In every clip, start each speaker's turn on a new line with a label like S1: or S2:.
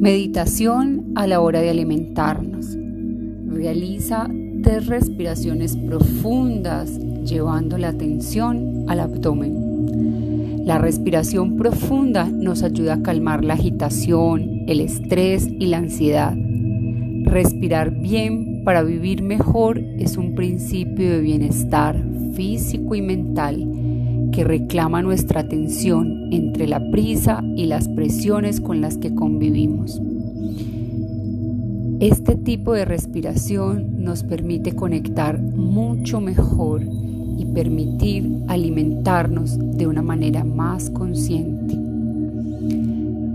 S1: Meditación a la hora de alimentarnos. Realiza tres respiraciones profundas llevando la atención al abdomen. La respiración profunda nos ayuda a calmar la agitación, el estrés y la ansiedad. Respirar bien para vivir mejor es un principio de bienestar físico y mental reclama nuestra atención entre la prisa y las presiones con las que convivimos. Este tipo de respiración nos permite conectar mucho mejor y permitir alimentarnos de una manera más consciente.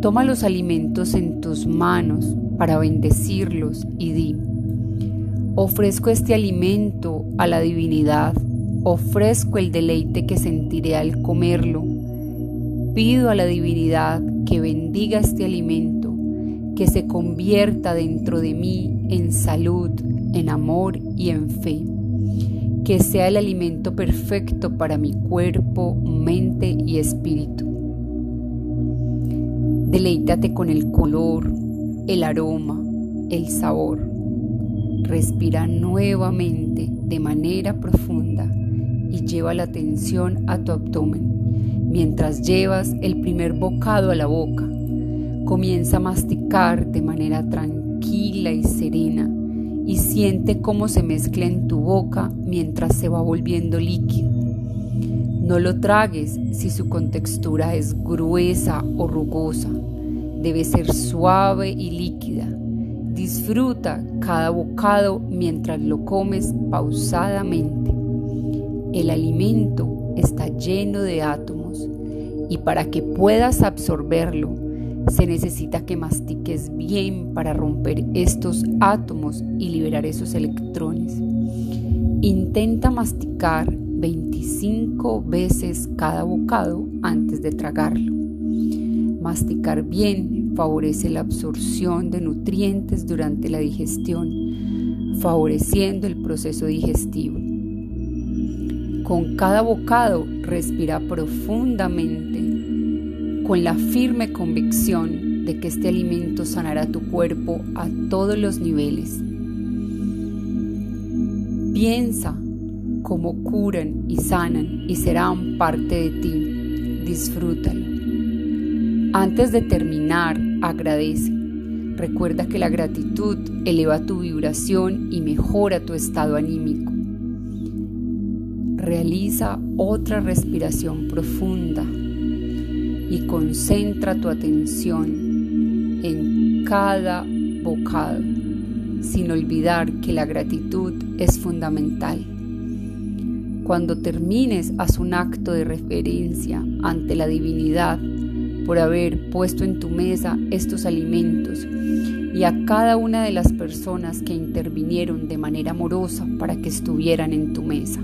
S1: Toma los alimentos en tus manos para bendecirlos y di, ofrezco este alimento a la divinidad ofrezco el deleite que sentiré al comerlo. Pido a la divinidad que bendiga este alimento, que se convierta dentro de mí en salud, en amor y en fe. Que sea el alimento perfecto para mi cuerpo, mente y espíritu. Deleítate con el color, el aroma, el sabor. Respira nuevamente de manera profunda y lleva la atención a tu abdomen. Mientras llevas el primer bocado a la boca, comienza a masticar de manera tranquila y serena y siente cómo se mezcla en tu boca mientras se va volviendo líquido. No lo tragues si su contextura es gruesa o rugosa. Debe ser suave y líquida. Disfruta cada bocado mientras lo comes pausadamente. El alimento está lleno de átomos y para que puedas absorberlo se necesita que mastiques bien para romper estos átomos y liberar esos electrones. Intenta masticar 25 veces cada bocado antes de tragarlo. Masticar bien favorece la absorción de nutrientes durante la digestión, favoreciendo el proceso digestivo. Con cada bocado respira profundamente con la firme convicción de que este alimento sanará tu cuerpo a todos los niveles. Piensa cómo curan y sanan y serán parte de ti. Disfrútalo. Antes de terminar, agradece. Recuerda que la gratitud eleva tu vibración y mejora tu estado anímico. Realiza otra respiración profunda y concentra tu atención en cada bocado, sin olvidar que la gratitud es fundamental. Cuando termines, haz un acto de referencia ante la divinidad por haber puesto en tu mesa estos alimentos y a cada una de las personas que intervinieron de manera amorosa para que estuvieran en tu mesa.